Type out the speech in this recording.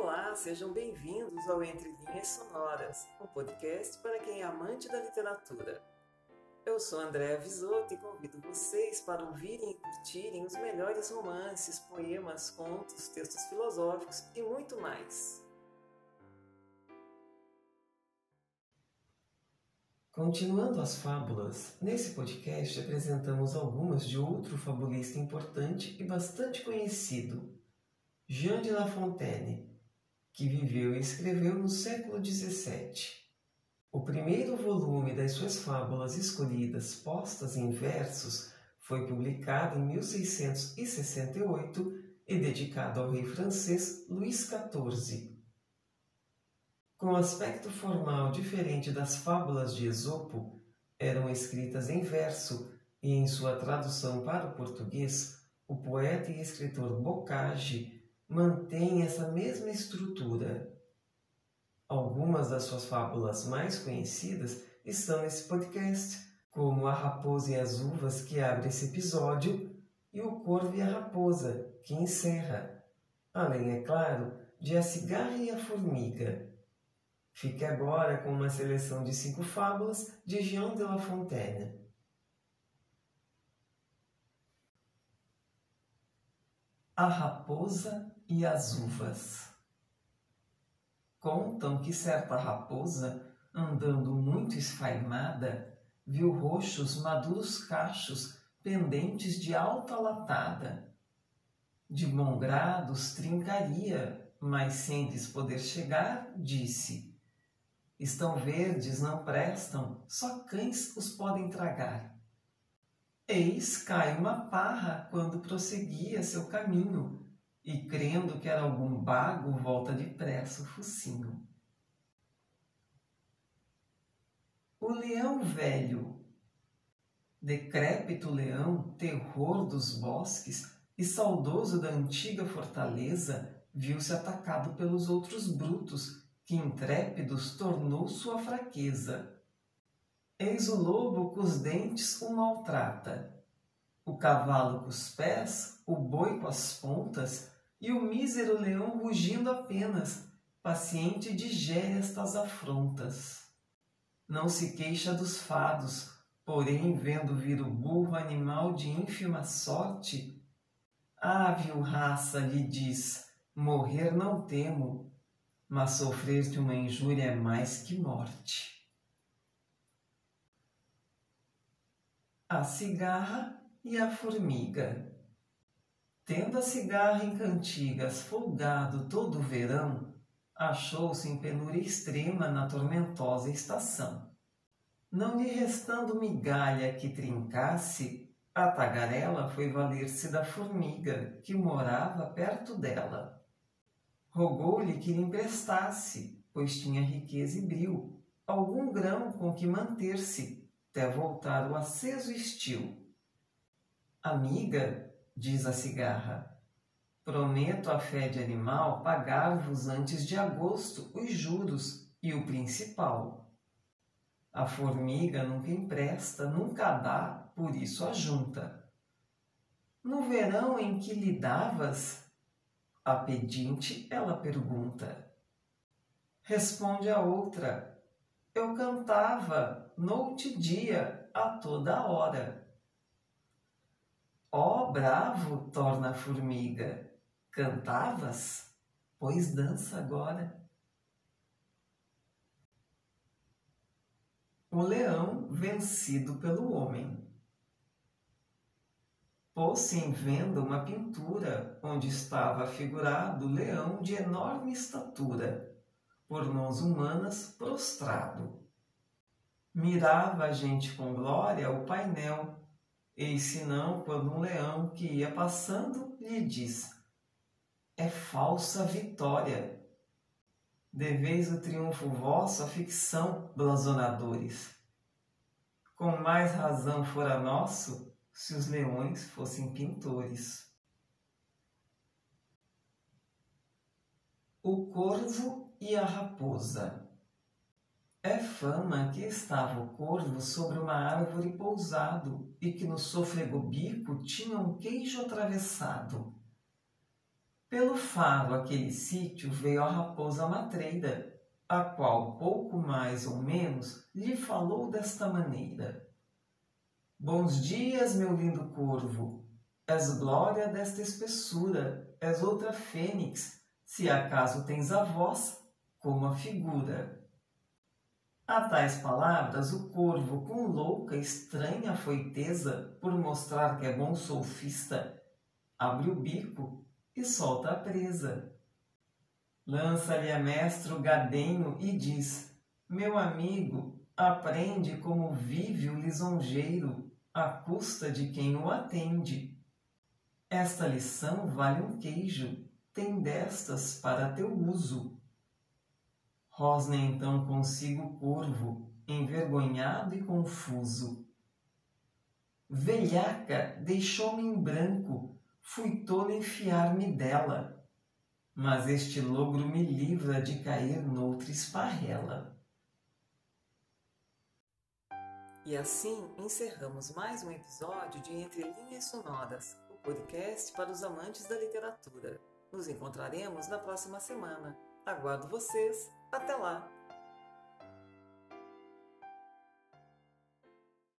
Olá, sejam bem-vindos ao Entre Linhas Sonoras, um podcast para quem é amante da literatura. Eu sou Andréa Visoto e convido vocês para ouvirem e curtirem os melhores romances, poemas, contos, textos filosóficos e muito mais. Continuando as fábulas, nesse podcast apresentamos algumas de outro fabulista importante e bastante conhecido, Jean de La Fontaine, que viveu e escreveu no século XVII. O primeiro volume das suas fábulas escolhidas postas em versos foi publicado em 1668 e dedicado ao rei francês Luís XIV. Com aspecto formal diferente das fábulas de Esopo, eram escritas em verso e em sua tradução para o português, o poeta e escritor Bocage mantém essa mesma estrutura. Algumas das suas fábulas mais conhecidas estão nesse podcast, como A Raposa e as Uvas, que abre esse episódio, e O Corvo e a Raposa, que encerra. Além, é claro, de A Cigarra e a Formiga. Fique agora com uma seleção de cinco fábulas de Jean de La Fontaine. A Raposa e as Uvas Contam que certa raposa, andando muito esfaimada, viu roxos maduros cachos pendentes de alta latada. De bom grado os trincaria, mas sem lhes poder chegar, disse: Estão verdes, não prestam, só cães os podem tragar. Eis cai uma parra quando prosseguia seu caminho, e crendo que era algum bago, volta depressa o focinho. O leão velho. Decrépito leão, terror dos bosques e saudoso da antiga fortaleza, viu-se atacado pelos outros brutos, que intrépidos tornou sua fraqueza Eis o lobo com os dentes o maltrata, o cavalo com os pés, o boi com as pontas, e o mísero leão rugindo apenas, paciente digere estas afrontas. Não se queixa dos fados, porém, vendo vir o burro animal de ínfima sorte, ah, vil raça, lhe diz, morrer não temo, mas sofrer-te uma injúria é mais que morte. A cigarra e a formiga. Tendo a cigarra em cantigas folgado todo o verão, achou-se em penúria extrema na tormentosa estação. Não lhe restando migalha que trincasse, a tagarela foi valer-se da formiga que morava perto dela. Rogou-lhe que lhe emprestasse, pois tinha riqueza e bril, algum grão com que manter-se até voltar o aceso estio. Amiga, diz a cigarra, prometo a fé de animal pagar-vos antes de agosto os juros e o principal. A formiga nunca empresta, nunca dá, por isso ajunta. No verão em que lhe davas, a pedinte ela pergunta. Responde a outra, eu cantava noite dia a toda hora. Ó oh, bravo, torna a formiga, cantavas? Pois dança agora. O leão vencido pelo homem. Pôs-se em venda uma pintura onde estava figurado o leão de enorme estatura por mãos humanas prostrado. Mirava a gente com glória o painel, e senão quando um leão que ia passando lhe diz: É falsa vitória. Deveis o triunfo vosso à ficção, blasonadores. Com mais razão fora nosso se os leões fossem pintores. O corvo e a raposa. É fama que estava o corvo sobre uma árvore pousado e que no sôfrego bico tinha um queijo atravessado. Pelo faro aquele sítio veio a raposa matreira, a qual pouco mais ou menos lhe falou desta maneira. Bons dias, meu lindo corvo, és glória desta espessura, és outra fênix, se acaso tens a voz como a figura. A tais palavras, o corvo, com louca, estranha foiteza, por mostrar que é bom solfista, abre o bico e solta a presa. Lança-lhe a mestre o gadenho e diz: Meu amigo, aprende como vive o lisonjeiro, à custa de quem o atende. Esta lição vale um queijo, tem destas para teu uso. Rosna então consigo o corvo, envergonhado e confuso. Velhaca deixou-me em branco, fui tola enfiar-me dela, mas este logro me livra de cair noutra esparrela. E assim encerramos mais um episódio de Entre Linhas Sonoras, o podcast para os amantes da literatura. Nos encontraremos na próxima semana. Aguardo vocês! Até lá!